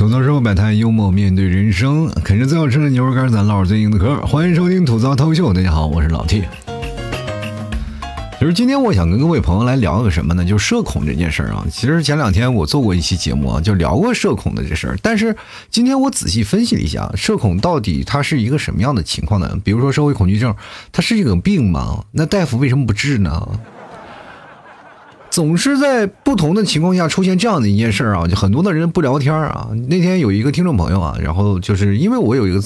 吐槽生活百态，幽默面对人生，啃着最好吃的牛肉干，咱唠最硬的嗑。欢迎收听吐槽脱秀，大家好，我是老 T。就是今天我想跟各位朋友来聊个什么呢？就是社恐这件事儿啊。其实前两天我做过一期节目啊，就聊过社恐的这事儿。但是今天我仔细分析了一下，社恐到底它是一个什么样的情况呢？比如说社会恐惧症，它是一种病吗？那大夫为什么不治呢？总是在不同的情况下出现这样的一件事儿啊，就很多的人不聊天啊。那天有一个听众朋友啊，然后就是因为我有一个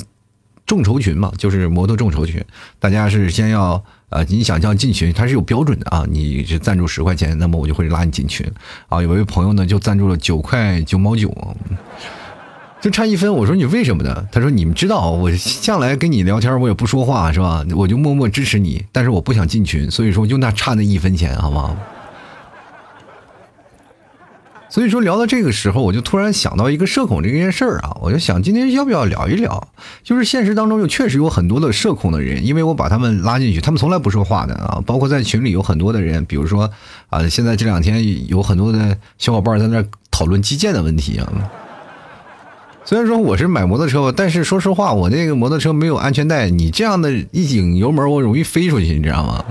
众筹群嘛，就是摩托众筹群，大家是先要呃，你想要进群，它是有标准的啊，你是赞助十块钱，那么我就会拉你进群啊。有一位朋友呢就赞助了九块九毛九，就差一分。我说你为什么呢？他说你们知道，我向来跟你聊天我也不说话是吧？我就默默支持你，但是我不想进群，所以说就那差那一分钱，好不好？所以说聊到这个时候，我就突然想到一个社恐这件事儿啊，我就想今天要不要聊一聊？就是现实当中就确实有很多的社恐的人，因为我把他们拉进去，他们从来不说话的啊，包括在群里有很多的人，比如说啊，现在这两天有很多的小伙伴在那讨论基建的问题啊。虽然说我是买摩托车吧，但是说实话，我那个摩托车没有安全带，你这样的一拧油门，我容易飞出去，你知道吗？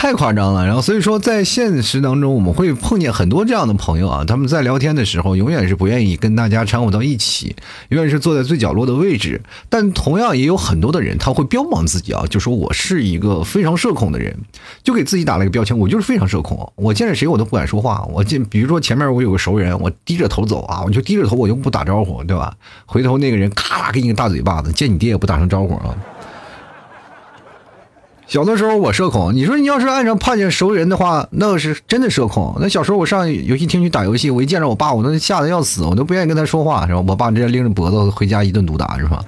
太夸张了，然后所以说在现实当中，我们会碰见很多这样的朋友啊，他们在聊天的时候，永远是不愿意跟大家掺和到一起，永远是坐在最角落的位置。但同样也有很多的人，他会标榜自己啊，就说我是一个非常社恐的人，就给自己打了一个标签，我就是非常社恐。我见着谁我都不敢说话，我见比如说前面我有个熟人，我低着头走啊，我就低着头，我就不打招呼，对吧？回头那个人咔啦给你个大嘴巴子，见你爹也不打声招呼啊。小的时候我社恐，你说你要是按照碰见熟人的话，那是真的社恐。那小时候我上游戏厅去打游戏，我一见着我爸，我都吓得要死，我都不愿意跟他说话，是吧？我爸直接拎着脖子回家一顿毒打，是吧？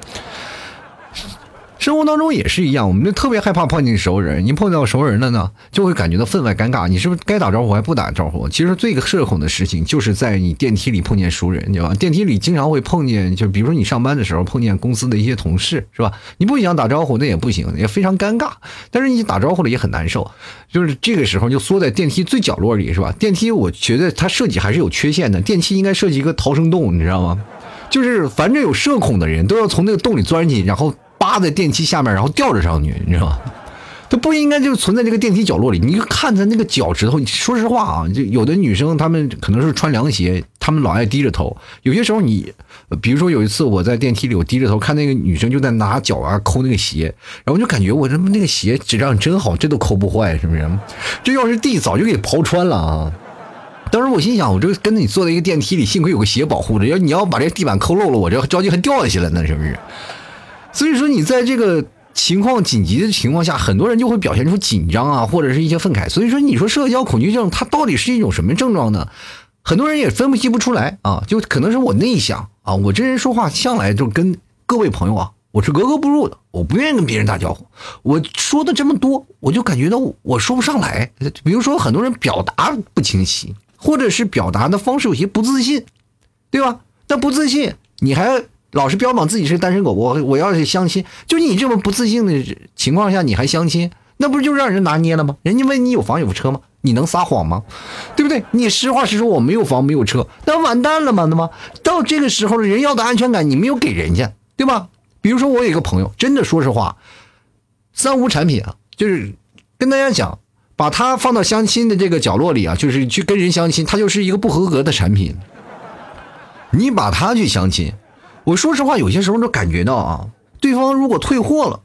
生活当中也是一样，我们就特别害怕碰见熟人。你碰到熟人了呢，就会感觉到分外尴尬。你是不是该打招呼还不打招呼？其实最社恐的事情就是在你电梯里碰见熟人，你知道吧？电梯里经常会碰见，就比如说你上班的时候碰见公司的一些同事，是吧？你不想打招呼那也不行，也非常尴尬。但是你打招呼了也很难受，就是这个时候就缩在电梯最角落里，是吧？电梯我觉得它设计还是有缺陷的，电梯应该设计一个逃生洞，你知道吗？就是凡是有社恐的人都要从那个洞里钻进去，然后。扒在电梯下面，然后吊着上去，你知道吗？它不应该就存在这个电梯角落里。你就看它那个脚趾头。说实话啊，就有的女生她们可能是穿凉鞋，她们老爱低着头。有些时候你，比如说有一次我在电梯里，我低着头看那个女生就在拿脚啊抠那个鞋，然后我就感觉我他妈那个鞋质量真好，这都抠不坏，是不是？这要是地早就给刨穿了啊！当时我心想，我这跟着你坐在一个电梯里，幸亏有个鞋保护着，要你要把这地板抠漏了，我这着急还掉下去了呢，是不是？所以说，你在这个情况紧急的情况下，很多人就会表现出紧张啊，或者是一些愤慨。所以说，你说社交恐惧症它到底是一种什么症状呢？很多人也分析不出来啊，就可能是我内向啊，我这人说话向来就跟各位朋友啊，我是格格不入的，我不愿意跟别人打招呼。我说的这么多，我就感觉到我说不上来。比如说，很多人表达不清晰，或者是表达的方式有些不自信，对吧？那不自信，你还。老是标榜自己是单身狗，我我要是相亲，就你这么不自信的情况下，你还相亲，那不就让人拿捏了吗？人家问你有房有车吗？你能撒谎吗？对不对？你实话实说，我没有房没有车，那完蛋了吗？那么到这个时候了，人要的安全感你没有给人家，对吧？比如说我有一个朋友，真的说实话，三无产品啊，就是跟大家讲，把他放到相亲的这个角落里啊，就是去跟人相亲，他就是一个不合格的产品。你把他去相亲。我说实话，有些时候都感觉到啊，对方如果退货了，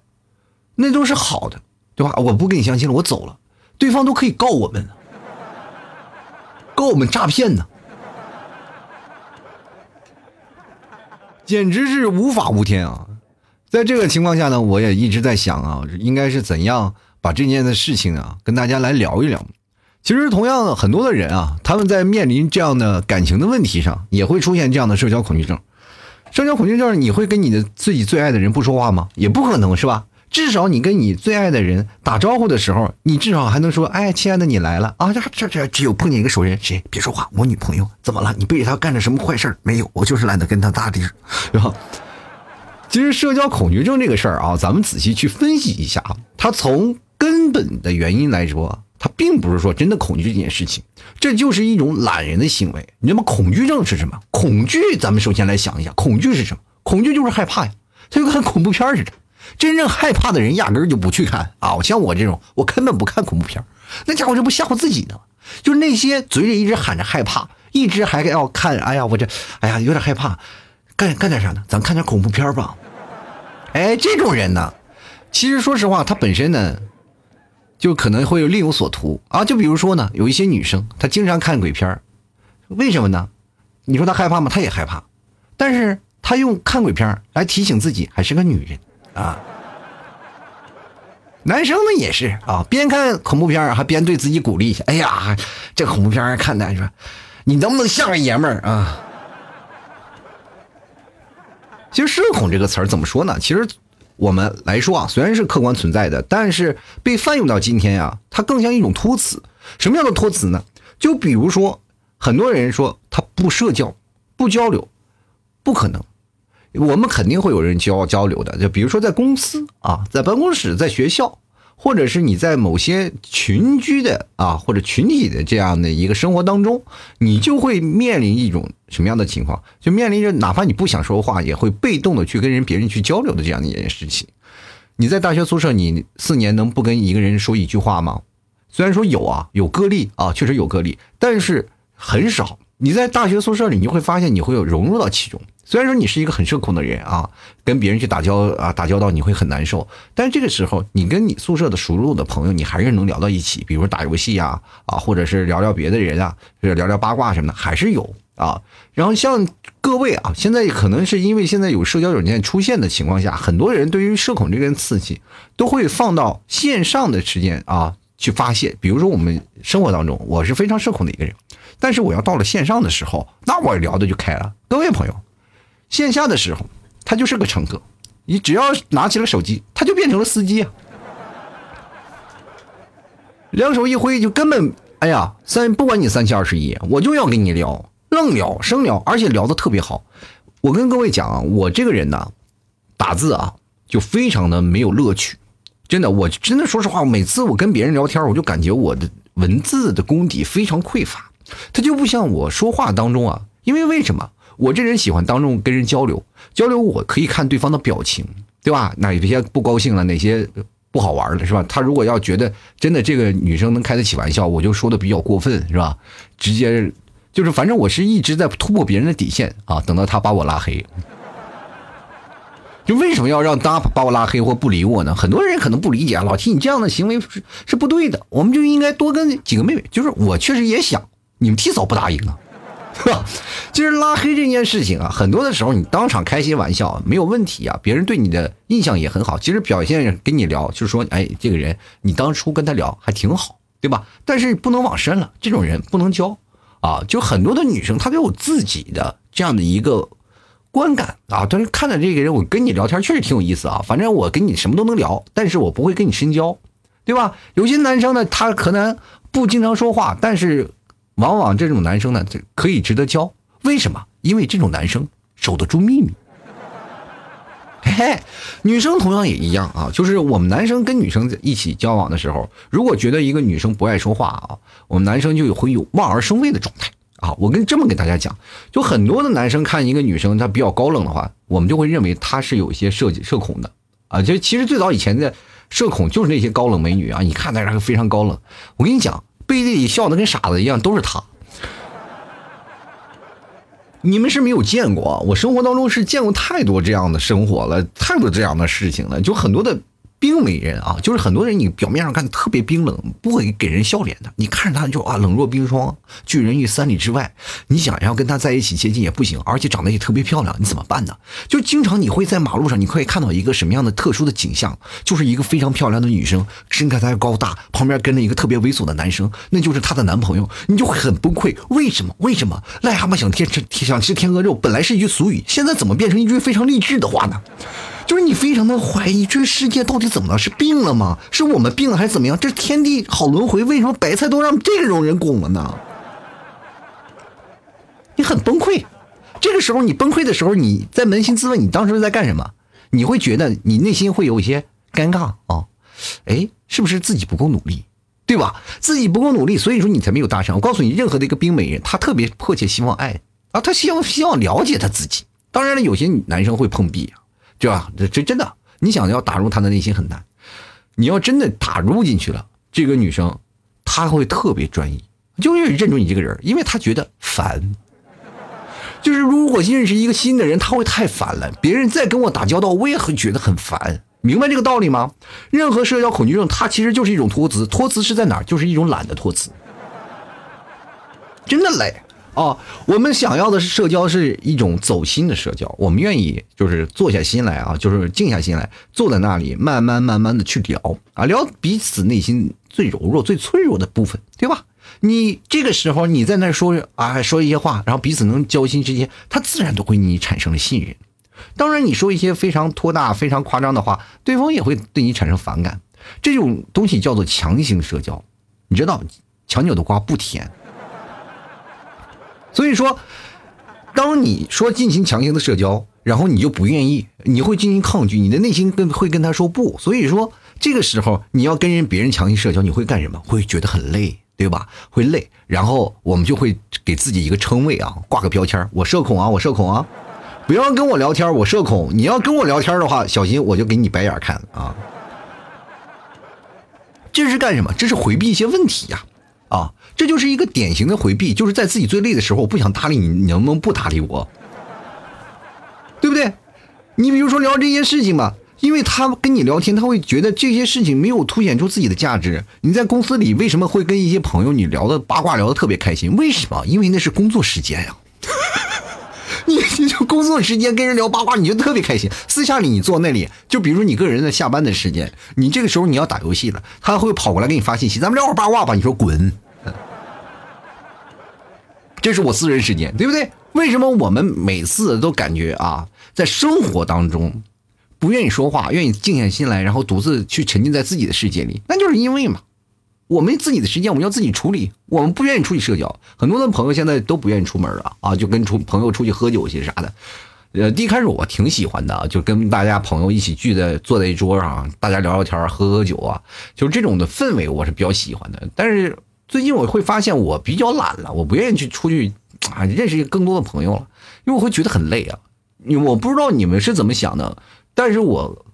那都是好的，对吧？我不跟你相亲了，我走了，对方都可以告我们，告我们诈骗呢，简直是无法无天啊！在这个情况下呢，我也一直在想啊，应该是怎样把这件的事情啊跟大家来聊一聊。其实，同样很多的人啊，他们在面临这样的感情的问题上，也会出现这样的社交恐惧症。社交恐惧症，你会跟你的自己最爱的人不说话吗？也不可能是吧？至少你跟你最爱的人打招呼的时候，你至少还能说：“哎，亲爱的，你来了啊！”这这这，只有碰见一个熟人，谁别说话？我女朋友怎么了？你背着她干了什么坏事没有，我就是懒得跟她搭理，对吧？其实社交恐惧症这个事儿啊，咱们仔细去分析一下啊，它从根本的原因来说，他并不是说真的恐惧这件事情，这就是一种懒人的行为。你那么恐惧症是什么？恐惧，咱们首先来想一下，恐惧是什么？恐惧就是害怕呀，它就跟恐怖片似的。真正害怕的人压根儿就不去看啊！像我这种，我根本不看恐怖片那家伙这不吓唬自己呢？就是那些嘴里一直喊着害怕，一直还要看，哎呀，我这，哎呀，有点害怕，干干点啥呢？咱看点恐怖片吧。哎，这种人呢，其实说实话，他本身呢，就可能会有另有所图啊。就比如说呢，有一些女生，她经常看鬼片为什么呢？你说她害怕吗？她也害怕，但是她用看鬼片来提醒自己还是个女人啊。男生呢也是啊，边看恐怖片还边对自己鼓励一下。哎呀，这恐怖片看的你说，你能不能像个爷们儿啊？其实“社恐”这个词儿怎么说呢？其实我们来说啊，虽然是客观存在的，但是被泛用到今天呀，它更像一种托词。什么样的托词呢？就比如说，很多人说他不社交、不交流，不可能。我们肯定会有人交交流的，就比如说在公司啊，在办公室，在学校，或者是你在某些群居的啊或者群体的这样的一个生活当中，你就会面临一种什么样的情况？就面临着哪怕你不想说话，也会被动的去跟人别人去交流的这样的一件事情。你在大学宿舍，你四年能不跟一个人说一句话吗？虽然说有啊，有个例啊，确实有个例，但是很少。你在大学宿舍里，你就会发现你会有融入到其中。虽然说你是一个很社恐的人啊，跟别人去打交啊打交道你会很难受，但是这个时候你跟你宿舍的熟络的朋友，你还是能聊到一起，比如说打游戏呀啊，或者是聊聊别的人啊，或者聊聊八卦什么的，还是有啊。然后像各位啊，现在可能是因为现在有社交软件出现的情况下，很多人对于社恐这个刺激都会放到线上的时间啊去发泄。比如说我们生活当中，我是非常社恐的一个人，但是我要到了线上的时候，那我聊的就开了。各位朋友。线下的时候，他就是个乘客，你只要拿起了手机，他就变成了司机啊！两手一挥，就根本哎呀，三不管你三七二十一，我就要跟你聊，愣聊生聊，而且聊的特别好。我跟各位讲啊，我这个人呢，打字啊，就非常的没有乐趣，真的，我真的说实话，每次我跟别人聊天，我就感觉我的文字的功底非常匮乏，他就不像我说话当中啊，因为为什么？我这人喜欢当众跟人交流，交流我可以看对方的表情，对吧？哪些不高兴了，哪些不好玩了，是吧？他如果要觉得真的这个女生能开得起玩笑，我就说的比较过分，是吧？直接就是反正我是一直在突破别人的底线啊，等到他把我拉黑。就为什么要让他把我拉黑或不理我呢？很多人可能不理解啊，老提你这样的行为是是不对的，我们就应该多跟几个妹妹。就是我确实也想，你们提早不答应啊。其实拉黑这件事情啊，很多的时候你当场开些玩笑没有问题啊，别人对你的印象也很好。其实表现跟你聊，就是说，哎，这个人你当初跟他聊还挺好，对吧？但是不能往深了，这种人不能交啊。就很多的女生她都有自己的这样的一个观感啊，但是看到这个人，我跟你聊天确实挺有意思啊。反正我跟你什么都能聊，但是我不会跟你深交，对吧？有些男生呢，他可能不经常说话，但是。往往这种男生呢，这可以值得交。为什么？因为这种男生守得住秘密。嘿 嘿，女生同样也一样啊。就是我们男生跟女生在一起交往的时候，如果觉得一个女生不爱说话啊，我们男生就会有望而生畏的状态啊。我跟这么给大家讲，就很多的男生看一个女生她比较高冷的话，我们就会认为她是有一些社社恐的啊。就其实最早以前的社恐就是那些高冷美女啊，你看她非常高冷。我跟你讲。背地里笑的跟傻子一样，都是他。你们是没有见过，我生活当中是见过太多这样的生活了，太多这样的事情了，就很多的。冰美人啊，就是很多人你表面上看特别冰冷，不会给人笑脸的。你看着他就啊冷若冰霜，拒人于三里之外。你想要跟他在一起接近也不行，而且长得也特别漂亮，你怎么办呢？就经常你会在马路上，你可以看到一个什么样的特殊的景象，就是一个非常漂亮的女生，身材高大，旁边跟着一个特别猥琐的男生，那就是她的男朋友，你就会很崩溃。为什么？为什么？癞蛤蟆想天吃想吃天鹅肉，本来是一句俗语，现在怎么变成一句非常励志的话呢？就是你非常的怀疑，这个世界到底怎么了？是病了吗？是我们病了还是怎么样？这天地好轮回，为什么白菜都让这种人拱了呢？你很崩溃，这个时候你崩溃的时候，你在扪心自问，你当时在干什么？你会觉得你内心会有一些尴尬啊？哎，是不是自己不够努力？对吧？自己不够努力，所以说你才没有搭讪。我告诉你，任何的一个冰美人，她特别迫切希望爱啊，她希望希望了解她自己。当然了，有些男生会碰壁，对吧？这这真的，你想要打入她的内心很难。你要真的打入进去了，这个女生她会特别专一，就愿意认准你这个人，因为她觉得烦。就是如果认识一个新的人，他会太烦了。别人再跟我打交道，我也会觉得很烦。明白这个道理吗？任何社交恐惧症，它其实就是一种托词。托词是在哪？就是一种懒的托词。真的累啊！我们想要的是社交，是一种走心的社交。我们愿意就是坐下心来啊，就是静下心来，坐在那里，慢慢慢慢的去聊啊，聊彼此内心最柔弱、最脆弱的部分，对吧？你这个时候你在那说啊说一些话，然后彼此能交心之间，他自然都会你产生了信任。当然你说一些非常拖大、非常夸张的话，对方也会对你产生反感。这种东西叫做强行社交，你知道，强扭的瓜不甜。所以说，当你说进行强行的社交，然后你就不愿意，你会进行抗拒，你的内心跟会跟他说不。所以说，这个时候你要跟人别人强行社交，你会干什么？会觉得很累。对吧？会累，然后我们就会给自己一个称谓啊，挂个标签我社恐啊，我社恐啊，不要跟我聊天我社恐。你要跟我聊天的话，小心我就给你白眼看啊。这是干什么？这是回避一些问题呀，这就是一个典型的回避，就是在自己最累的时候，我不想搭理你，你能不能不搭理我？对不对？你比如说聊这些事情吧。因为他跟你聊天，他会觉得这些事情没有凸显出自己的价值。你在公司里为什么会跟一些朋友你聊的八卦聊的特别开心？为什么？因为那是工作时间呀。你你就工作时间跟人聊八卦，你就特别开心。私下里你坐那里，就比如你个人的下班的时间，你这个时候你要打游戏了，他会跑过来给你发信息，咱们聊会八卦吧。你说滚，这是我私人时间，对不对？为什么我们每次都感觉啊，在生活当中？不愿意说话，愿意静下心来，然后独自去沉浸在自己的世界里，那就是因为嘛，我们自己的时间我们要自己处理，我们不愿意出去社交。很多的朋友现在都不愿意出门了啊，就跟出朋友出去喝酒去啥的。呃，第一开始我挺喜欢的，就跟大家朋友一起聚在坐在一桌上，大家聊聊天，喝喝酒啊，就是这种的氛围我是比较喜欢的。但是最近我会发现我比较懒了，我不愿意去出去啊认识更多的朋友了，因为我会觉得很累啊。我不知道你们是怎么想的。但是我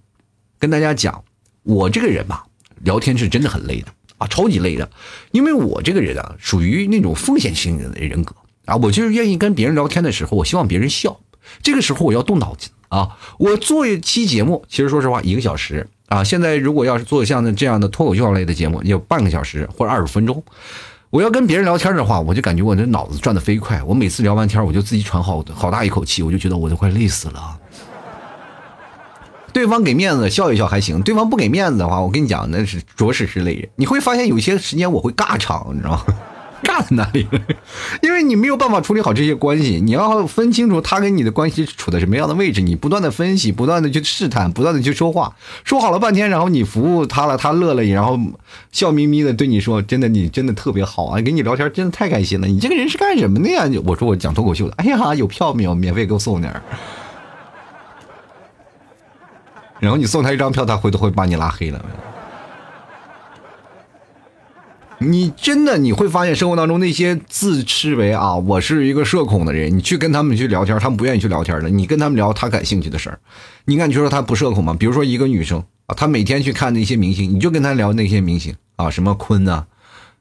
跟大家讲，我这个人吧，聊天是真的很累的啊，超级累的。因为我这个人啊，属于那种风险型的人格啊，我就是愿意跟别人聊天的时候，我希望别人笑。这个时候我要动脑筋啊。我做一期节目，其实说实话，一个小时啊。现在如果要是做像这样的脱口秀类的节目，要半个小时或者二十分钟。我要跟别人聊天的话，我就感觉我这脑子转的飞快。我每次聊完天，我就自己喘好好大一口气，我就觉得我都快累死了。对方给面子笑一笑还行，对方不给面子的话，我跟你讲那是着实是累人。你会发现有些时间我会尬场，你知道吗？尬在哪里？因为你没有办法处理好这些关系，你要分清楚他跟你的关系处在什么样的位置，你不断的分析，不断的去试探，不断的去说话，说好了半天，然后你服务他了，他乐了，然后笑眯眯的对你说：“真的，你真的特别好啊，跟你聊天真的太开心了。”你这个人是干什么的呀？我说我讲脱口秀的。哎呀，有票没有？免费给我送点儿。然后你送他一张票，他回头会把你拉黑了。你真的你会发现，生活当中那些自视为啊我是一个社恐的人，你去跟他们去聊天，他们不愿意去聊天的。你跟他们聊他感兴趣的事儿，你敢去说他不社恐吗？比如说一个女生啊，她每天去看那些明星，你就跟她聊那些明星啊，什么坤啊，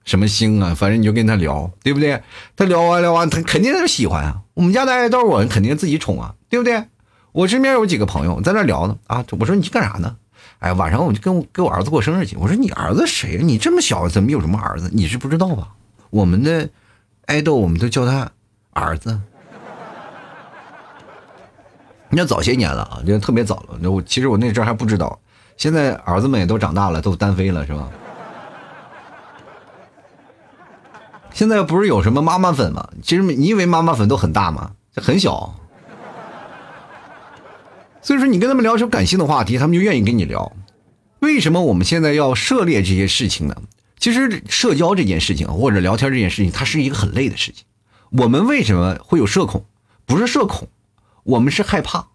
什么星啊，反正你就跟她聊，对不对？她聊完聊完，她肯定是喜欢啊。我们家的爱豆，我肯定自己宠啊，对不对？我身边有几个朋友在那聊呢啊！我说你去干啥呢？哎，晚上我就跟我给我儿子过生日去。我说你儿子谁呀？你这么小怎么有什么儿子？你是不知道吧？我们的爱豆我们都叫他儿子。那早些年了啊，就特别早了。那我其实我那阵还不知道。现在儿子们也都长大了，都单飞了，是吧？现在不是有什么妈妈粉吗？其实你以为妈妈粉都很大吗？很小。所以说，你跟他们聊什么感性的话题，他们就愿意跟你聊。为什么我们现在要涉猎这些事情呢？其实社交这件事情或者聊天这件事情，它是一个很累的事情。我们为什么会有社恐？不是社恐，我们是害怕，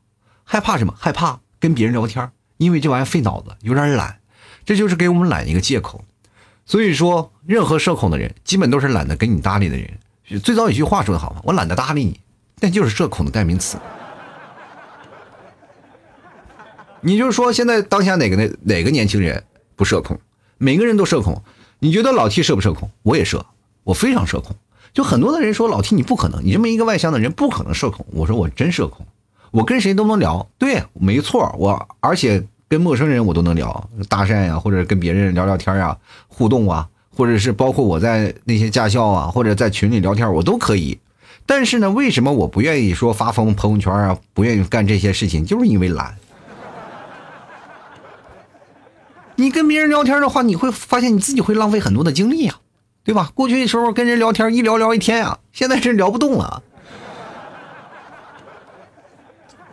害怕什么？害怕跟别人聊天，因为这玩意儿费脑子，有点懒，这就是给我们懒一个借口。所以说，任何社恐的人，基本都是懒得跟你搭理的人。最早有句话说的好嘛，我懒得搭理你，那就是社恐的代名词。你就是说现在当下哪个哪哪个年轻人不社恐？每个人都社恐。你觉得老 T 社不社恐？我也社，我非常社恐。就很多的人说老 T 你不可能，你这么一个外向的人不可能社恐。我说我真社恐，我跟谁都能聊。对，没错，我而且。跟陌生人我都能聊搭讪呀，或者跟别人聊聊天啊，互动啊，或者是包括我在那些驾校啊，或者在群里聊天，我都可以。但是呢，为什么我不愿意说发疯朋友圈啊，不愿意干这些事情，就是因为懒。你跟别人聊天的话，你会发现你自己会浪费很多的精力呀，对吧？过去的时候跟人聊天一聊聊一天啊，现在是聊不动了。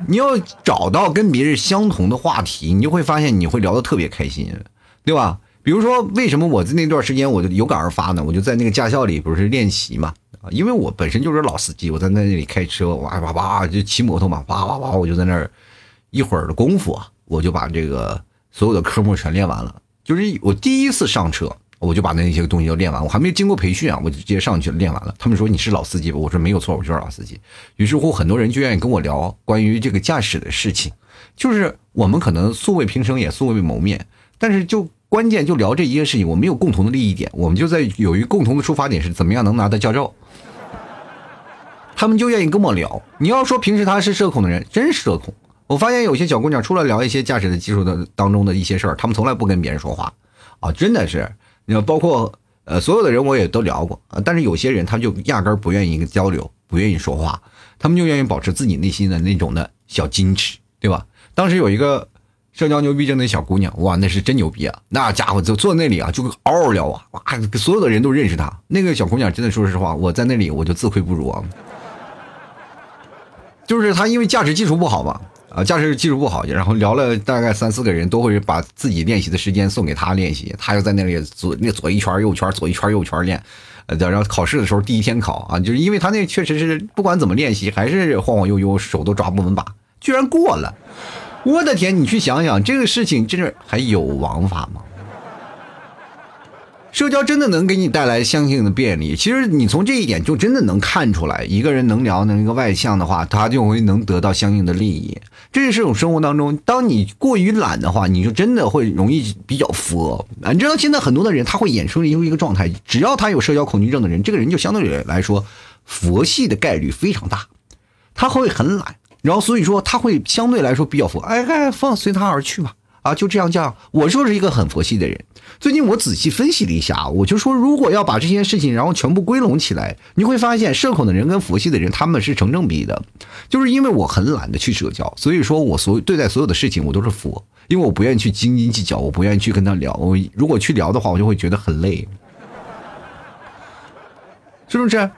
你要找到跟别人相同的话题，你就会发现你会聊得特别开心，对吧？比如说，为什么我在那段时间我就有感而发呢？我就在那个驾校里不是练习嘛，因为我本身就是老司机，我在那里开车，哇哇哇就骑摩托嘛，哇哇哇，我就在那儿一会儿的功夫啊，我就把这个所有的科目全练完了。就是我第一次上车。我就把那些东西都练完，我还没经过培训啊，我就直接上去练完了。他们说你是老司机吧？我说没有错，我就是老司机。于是乎，很多人就愿意跟我聊关于这个驾驶的事情。就是我们可能素未平生，也素未谋面，但是就关键就聊这一件事情，我们有共同的利益点，我们就在有一共同的出发点是怎么样能拿到驾照。他们就愿意跟我聊。你要说平时他是社恐的人，真社恐。我发现有些小姑娘除了聊一些驾驶的技术的当中的一些事儿，她们从来不跟别人说话啊，真的是。你要包括呃所有的人我也都聊过啊，但是有些人他就压根儿不愿意交流，不愿意说话，他们就愿意保持自己内心的那种的小矜持，对吧？当时有一个社交牛逼症的小姑娘，哇，那是真牛逼啊！那家伙就坐那里啊，就嗷嗷聊啊，哇，所有的人都认识她。那个小姑娘真的说实话，我在那里我就自愧不如啊，就是她因为驾驶技术不好嘛。啊，驾驶技术不好，然后聊了大概三四个人，都会把自己练习的时间送给他练习，他又在那里左那左一圈右圈左一圈右圈练，然后考试的时候第一天考啊，就是因为他那确实是不管怎么练习，还是晃晃悠悠，手都抓不稳把，居然过了！我的天，你去想想这个事情，真是还有王法吗？社交真的能给你带来相应的便利。其实你从这一点就真的能看出来，一个人能聊能一个外向的话，他就会能得到相应的利益。这是种生活当中，当你过于懒的话，你就真的会容易比较佛。你知道现在很多的人他会衍生出一个状态，只要他有社交恐惧症的人，这个人就相对来说佛系的概率非常大，他会很懒，然后所以说他会相对来说比较佛，哎哎，放随他而去吧。啊，就这样样，我就是一个很佛系的人。最近我仔细分析了一下，我就说，如果要把这些事情然后全部归拢起来，你会发现，社恐的人跟佛系的人他们是成正比的。就是因为我很懒得去社交，所以说我所对待所有的事情我都是佛，因为我不愿意去斤斤计较，我不愿意去跟他聊。我如果去聊的话，我就会觉得很累，是不是？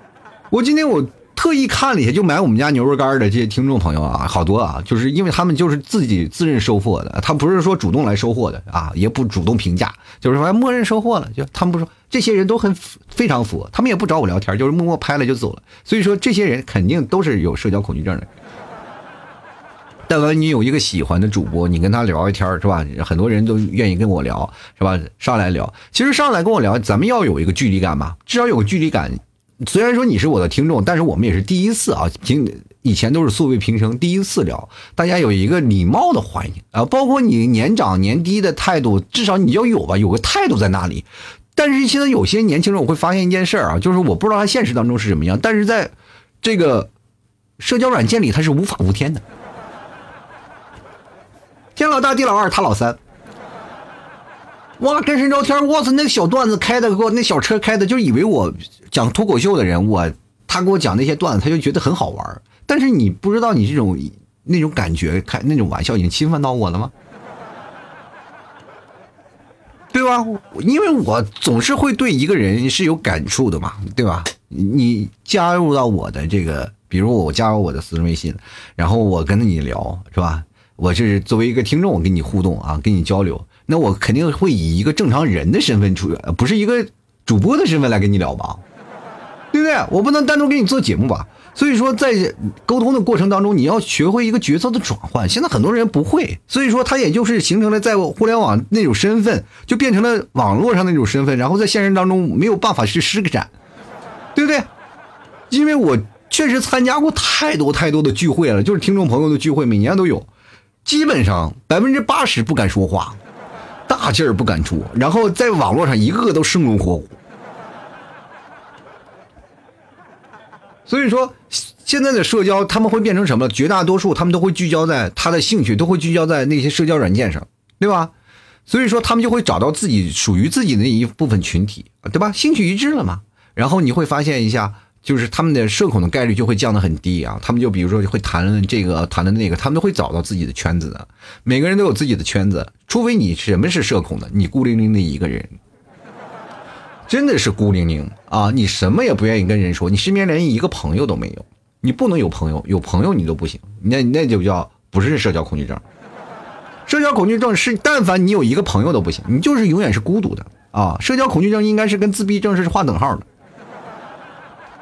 我今天我。特意看了一下，就买我们家牛肉干的这些听众朋友啊，好多啊，就是因为他们就是自己自认收货的，他不是说主动来收货的啊，也不主动评价，就是说默认收货了，就他们不说，这些人都很非常佛，他们也不找我聊天，就是默默拍了就走了。所以说，这些人肯定都是有社交恐惧症的。但凡你有一个喜欢的主播，你跟他聊一天是吧？很多人都愿意跟我聊是吧？上来聊，其实上来跟我聊，咱们要有一个距离感嘛，至少有个距离感。虽然说你是我的听众，但是我们也是第一次啊，平以前都是素未平生，第一次聊，大家有一个礼貌的欢迎啊，包括你年长年低的态度，至少你要有吧，有个态度在那里。但是现在有些年轻人，我会发现一件事儿啊，就是我不知道他现实当中是什么样，但是在这个社交软件里他是无法无天的，天老大地老二他老三。哇，跟谁聊天？我操，那个小段子开的，给我那小车开的，就以为我讲脱口秀的人，我他给我讲那些段子，他就觉得很好玩。但是你不知道，你这种那种感觉，开那种玩笑已经侵犯到我了吗？对吧？因为我总是会对一个人是有感触的嘛，对吧？你加入到我的这个，比如我加入我的私人微信，然后我跟你聊，是吧？我就是作为一个听众，我跟你互动啊，跟你交流。那我肯定会以一个正常人的身份出，不是一个主播的身份来跟你聊吧，对不对？我不能单独给你做节目吧？所以说，在沟通的过程当中，你要学会一个角色的转换。现在很多人不会，所以说他也就是形成了在互联网那种身份，就变成了网络上那种身份，然后在现实当中没有办法去施展，对不对？因为我确实参加过太多太多的聚会了，就是听众朋友的聚会，每年都有，基本上百分之八十不敢说话，大劲儿不敢出，然后在网络上一个个都生龙活虎。所以说，现在的社交他们会变成什么？绝大多数他们都会聚焦在他的兴趣，都会聚焦在那些社交软件上，对吧？所以说，他们就会找到自己属于自己的一部分群体，对吧？兴趣一致了嘛？然后你会发现一下，就是他们的社恐的概率就会降得很低啊。他们就比如说会谈论这个，谈论那个，他们都会找到自己的圈子的。每个人都有自己的圈子，除非你什么是社恐的，你孤零零的一个人。真的是孤零零啊！你什么也不愿意跟人说，你身边连一个朋友都没有，你不能有朋友，有朋友你都不行，那那就叫不是社交恐惧症。社交恐惧症是，但凡你有一个朋友都不行，你就是永远是孤独的啊！社交恐惧症应该是跟自闭症是划等号的。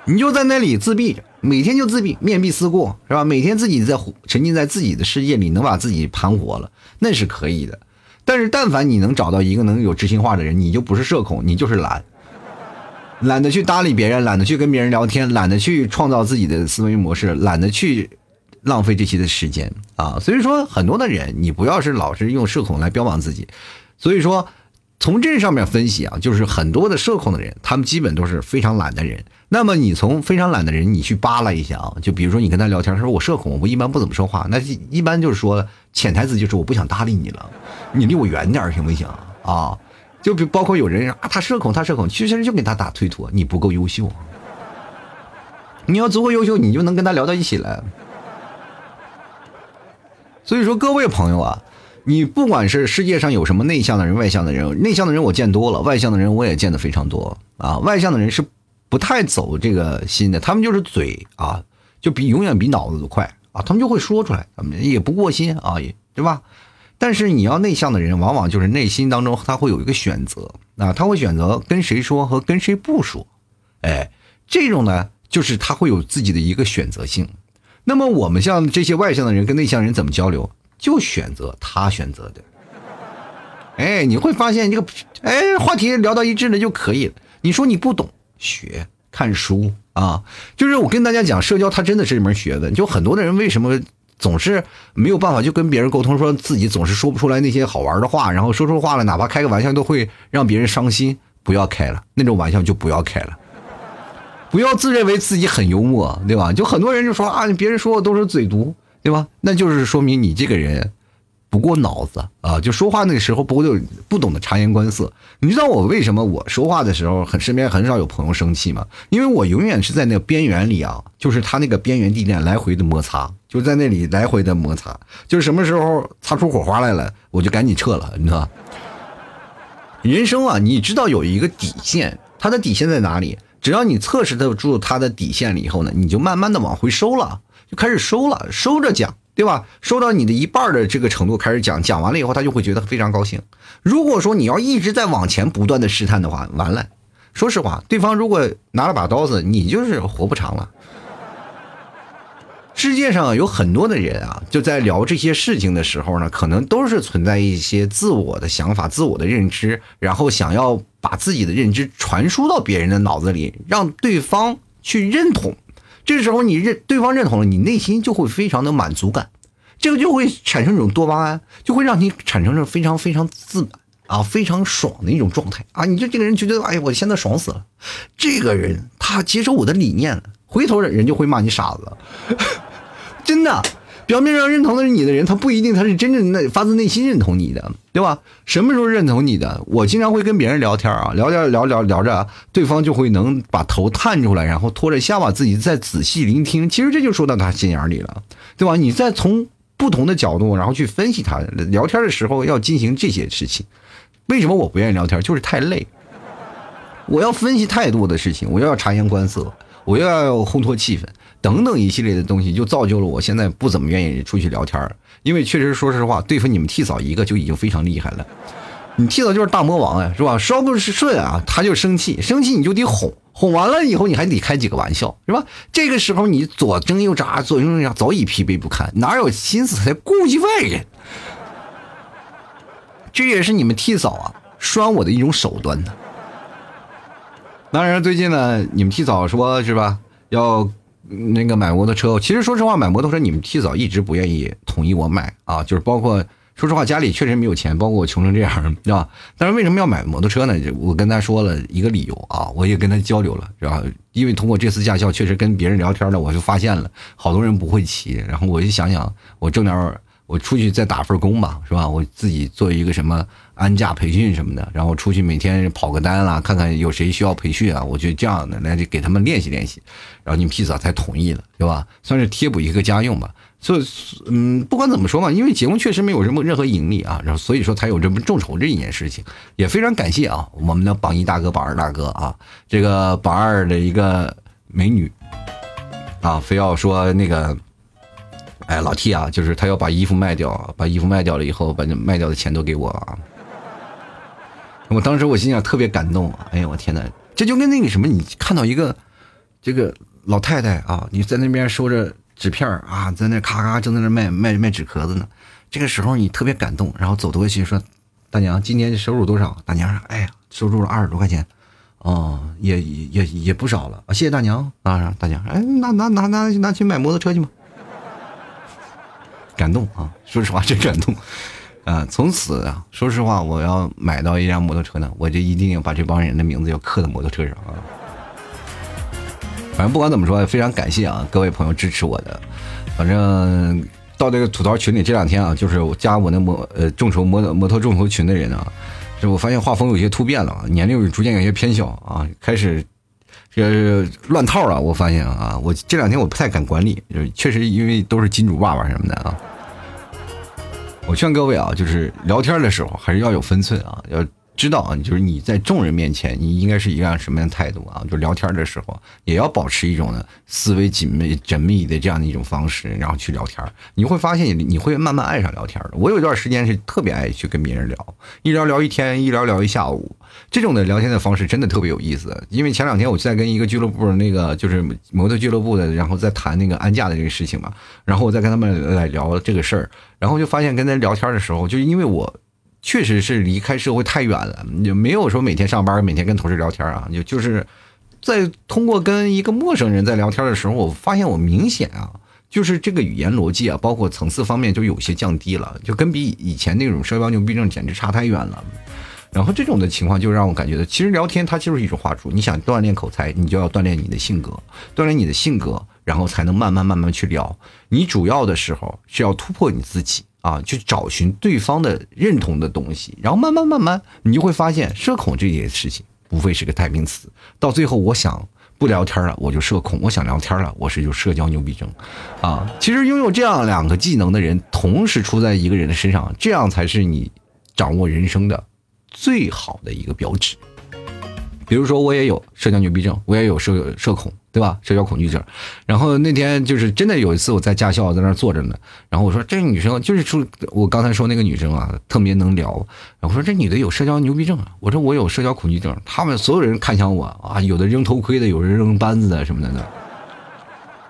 你就在那里自闭着，每天就自闭，面壁思过，是吧？每天自己在沉浸在自己的世界里，能把自己盘活了，那是可以的。但是，但凡你能找到一个能有知心话的人，你就不是社恐，你就是懒。懒得去搭理别人，懒得去跟别人聊天，懒得去创造自己的思维模式，懒得去浪费这些的时间啊！所以说，很多的人，你不要是老是用社恐来标榜自己。所以说，从这上面分析啊，就是很多的社恐的人，他们基本都是非常懒的人。那么，你从非常懒的人，你去扒拉一下啊，就比如说你跟他聊天，他说我社恐，我一般不怎么说话，那一般就是说潜台词就是我不想搭理你了，你离我远点行不行啊？就比包括有人啊，他社恐，他社恐，其实就给他打推脱，你不够优秀。你要足够优秀，你就能跟他聊到一起来。所以说，各位朋友啊，你不管是世界上有什么内向的人、外向的人，内向的人我见多了，外向的人我也见的非常多啊。外向的人是不太走这个心的，他们就是嘴啊，就比永远比脑子都快啊，他们就会说出来，也不过心啊，也对吧？但是你要内向的人，往往就是内心当中他会有一个选择啊，他会选择跟谁说和跟谁不说，哎，这种呢，就是他会有自己的一个选择性。那么我们像这些外向的人跟内向人怎么交流？就选择他选择的。哎，你会发现这个，哎，话题聊到一致了就可以了。你说你不懂，学看书啊，就是我跟大家讲，社交它真的是一门学问。就很多的人为什么？总是没有办法就跟别人沟通，说自己总是说不出来那些好玩的话，然后说出话了，哪怕开个玩笑都会让别人伤心。不要开了，那种玩笑就不要开了。不要自认为自己很幽默，对吧？就很多人就说啊，别人说的都是嘴毒，对吧？那就是说明你这个人。不过脑子啊，就说话那个时候不会不懂得察言观色。你知道我为什么我说话的时候很身边很少有朋友生气吗？因为我永远是在那个边缘里啊，就是他那个边缘地带来回的摩擦，就在那里来回的摩擦。就是什么时候擦出火花来了，我就赶紧撤了，你知道人生啊，你知道有一个底线，它的底线在哪里？只要你测试得住它的底线了以后呢，你就慢慢的往回收了，开始收了，收着讲。对吧？收到你的一半的这个程度开始讲，讲完了以后，他就会觉得非常高兴。如果说你要一直在往前不断的试探的话，完了，说实话，对方如果拿了把刀子，你就是活不长了。世界上有很多的人啊，就在聊这些事情的时候呢，可能都是存在一些自我的想法、自我的认知，然后想要把自己的认知传输到别人的脑子里，让对方去认同。这时候你认对方认同了，你内心就会非常的满足感，这个就会产生一种多巴胺，就会让你产生着非常非常自满啊，非常爽的一种状态啊！你就这个人觉得，哎呀，我现在爽死了，这个人他接受我的理念了，回头人就会骂你傻子，真的。表面上认同的是你的人，他不一定他是真正内发自内心认同你的，对吧？什么时候认同你的？我经常会跟别人聊天啊，聊聊聊聊聊着，对方就会能把头探出来，然后拖着下巴自己再仔细聆听。其实这就说到他心眼里了，对吧？你再从不同的角度，然后去分析他。聊天的时候要进行这些事情。为什么我不愿意聊天？就是太累。我要分析太多的事情，我又要察言观色，我又要烘托气氛。等等一系列的东西，就造就了我现在不怎么愿意出去聊天儿，因为确实说实话，对付你们替嫂一个就已经非常厉害了。你替嫂就是大魔王啊，是吧？稍不顺啊，他就生气，生气你就得哄，哄完了以后，你还得开几个玩笑，是吧？这个时候你左争右扎，左争右扎，早已疲惫不堪，哪有心思来顾及外人？这也是你们替嫂啊拴我的一种手段呢。当然，最近呢，你们替嫂说是吧，要那个买摩托车。其实说实话，买摩托车你们提早一直不愿意同意我买啊，就是包括。说实话，家里确实没有钱，包括我穷成这样，是吧？但是为什么要买摩托车呢？我跟他说了一个理由啊，我也跟他交流了，是吧？因为通过这次驾校，确实跟别人聊天呢，我就发现了好多人不会骑。然后我就想想，我挣点，我出去再打份工吧，是吧？我自己做一个什么安驾培训什么的，然后出去每天跑个单啦，看看有谁需要培训啊？我就这样的来给他们练习练习。然后你们披萨才同意了，对吧？算是贴补一个家用吧。所以，嗯，不管怎么说嘛，因为节目确实没有什么任何盈利啊，然后所以说才有这么众筹这一件事情，也非常感谢啊，我们的榜一大哥、榜二大哥啊，这个榜二的一个美女啊，非要说那个，哎，老 T 啊，就是他要把衣服卖掉，把衣服卖掉了以后，把卖掉的钱都给我啊。我当时我心想特别感动，哎呀，我天哪，这就跟那个什么，你看到一个这个老太太啊，你在那边收着。纸片啊，在那咔咔正在那卖卖卖纸壳子呢，这个时候你特别感动，然后走过去说：“大娘，今天收入多少？”大娘说：“哎呀，收入了二十多块钱，哦，也也也不少了啊，谢谢大娘啊。”大娘，哎，拿拿拿拿拿去买摩托车去吧？感动啊，说实话真感动啊！从此啊，说实话，我要买到一辆摩托车呢，我就一定要把这帮人的名字要刻在摩托车上啊。反正不管怎么说，非常感谢啊，各位朋友支持我的。反正到这个吐槽群里这两天啊，就是我加我那摩呃众筹摩摩托众筹群的人啊，这我发现画风有些突变了，年龄逐渐有些偏小啊，开始这乱套了。我发现啊，我这两天我不太敢管理，就是确实因为都是金主爸爸什么的啊。我劝各位啊，就是聊天的时候还是要有分寸啊，要。知道啊，就是你在众人面前，你应该是一个什么样的态度啊？就聊天的时候，也要保持一种呢思维紧密、缜密的这样的一种方式，然后去聊天。你会发现，你你会慢慢爱上聊天的。我有一段时间是特别爱去跟别人聊，一聊聊一天，一聊聊一下午。这种的聊天的方式真的特别有意思。因为前两天我在跟一个俱乐部那个就是摩托俱乐部的，然后在谈那个安驾的这个事情嘛，然后我在跟他们来聊这个事儿，然后就发现跟他聊天的时候，就因为我。确实是离开社会太远了，就没有说每天上班，每天跟同事聊天啊，就就是在通过跟一个陌生人在聊天的时候，我发现我明显啊，就是这个语言逻辑啊，包括层次方面就有些降低了，就跟比以前那种社交牛逼症简直差太远了。然后这种的情况就让我感觉到，其实聊天它就是一种话术，你想锻炼口才，你就要锻炼你的性格，锻炼你的性格，然后才能慢慢慢慢去聊。你主要的时候是要突破你自己。啊，去找寻对方的认同的东西，然后慢慢慢慢，你就会发现社恐这件事情无非是个代名词。到最后，我想不聊天了，我就社恐；我想聊天了，我是就社交牛逼症。啊，其实拥有这样两个技能的人同时出在一个人的身上，这样才是你掌握人生的最好的一个标志。比如说，我也有社交牛逼症，我也有社社恐。对吧？社交恐惧症。然后那天就是真的有一次，我在驾校在那坐着呢。然后我说：“这女生就是出我刚才说那个女生啊，特别能聊。”我说：“这女的有社交牛逼症啊！”我说：“我有社交恐惧症。”他们所有人看向我啊，有的扔头盔的，有人扔扳子的什么的呢。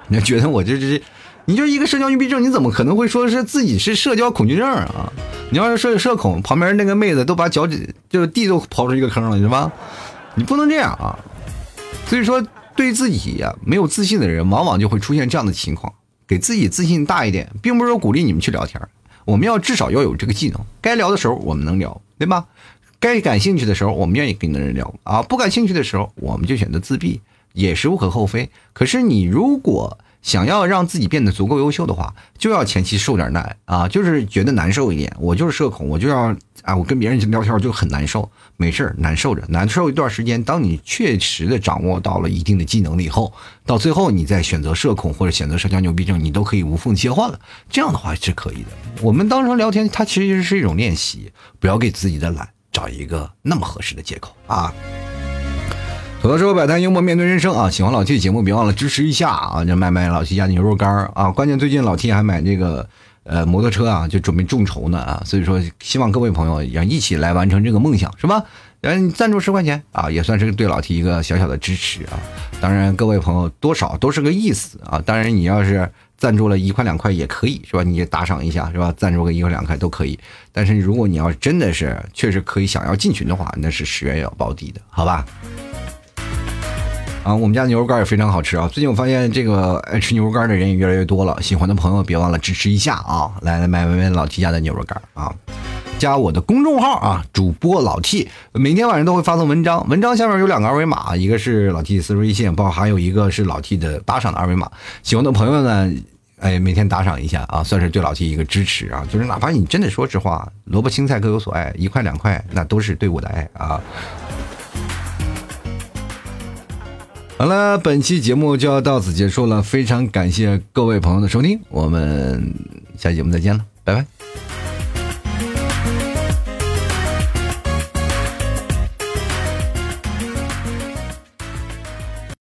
你觉得我这这，你就一个社交牛逼症，你怎么可能会说是自己是社交恐惧症啊？你要是社社恐，旁边那个妹子都把脚趾就地都刨出一个坑了，是吧？你不能这样啊！所以说。对自己呀没有自信的人，往往就会出现这样的情况。给自己自信大一点，并不是说鼓励你们去聊天我们要至少要有这个技能。该聊的时候我们能聊，对吗？该感兴趣的时候我们愿意跟人聊啊。不感兴趣的时候，我们就选择自闭，也是无可厚非。可是你如果想要让自己变得足够优秀的话，就要前期受点难啊，就是觉得难受一点。我就是社恐，我就要啊，我跟别人聊天就很难受。没事儿难受着，难受一段时间。当你确实的掌握到了一定的技能了以后，到最后你再选择社恐或者选择社交牛逼症，你都可以无缝切换了。这样的话是可以的。我们当成聊天，它其实是一种练习，不要给自己的懒找一个那么合适的借口啊。有的时候摆摊幽默面对人生啊！喜欢老 T 的节目，别忘了支持一下啊！就卖卖老 T 家的牛肉干啊！关键最近老 T 还买这个呃摩托车啊，就准备众筹呢啊！所以说希望各位朋友也一起来完成这个梦想，是吧？嗯，赞助十块钱啊，也算是对老 T 一个小小的支持啊。当然，各位朋友多少都是个意思啊。当然，你要是赞助了一块两块也可以，是吧？你也打赏一下，是吧？赞助个一块两块都可以。但是，如果你要真的是确实可以想要进群的话，那是十元也要包底的，好吧？啊，我们家牛肉干也非常好吃啊！最近我发现这个爱吃牛肉干的人也越来越多了，喜欢的朋友别忘了支持一下啊！来来买买买老 T 家的牛肉干啊！加我的公众号啊，主播老 T，每天晚上都会发送文章，文章下面有两个二维码，一个是老 T 私人微信，包括还有一个是老 T 的打赏的二维码。喜欢的朋友呢，哎，每天打赏一下啊，算是对老 T 一个支持啊！就是哪怕你真的说实话，萝卜青菜各有所爱，一块两块那都是对我的爱啊！好了，本期节目就要到此结束了，非常感谢各位朋友的收听，我们下期节目再见了，拜拜。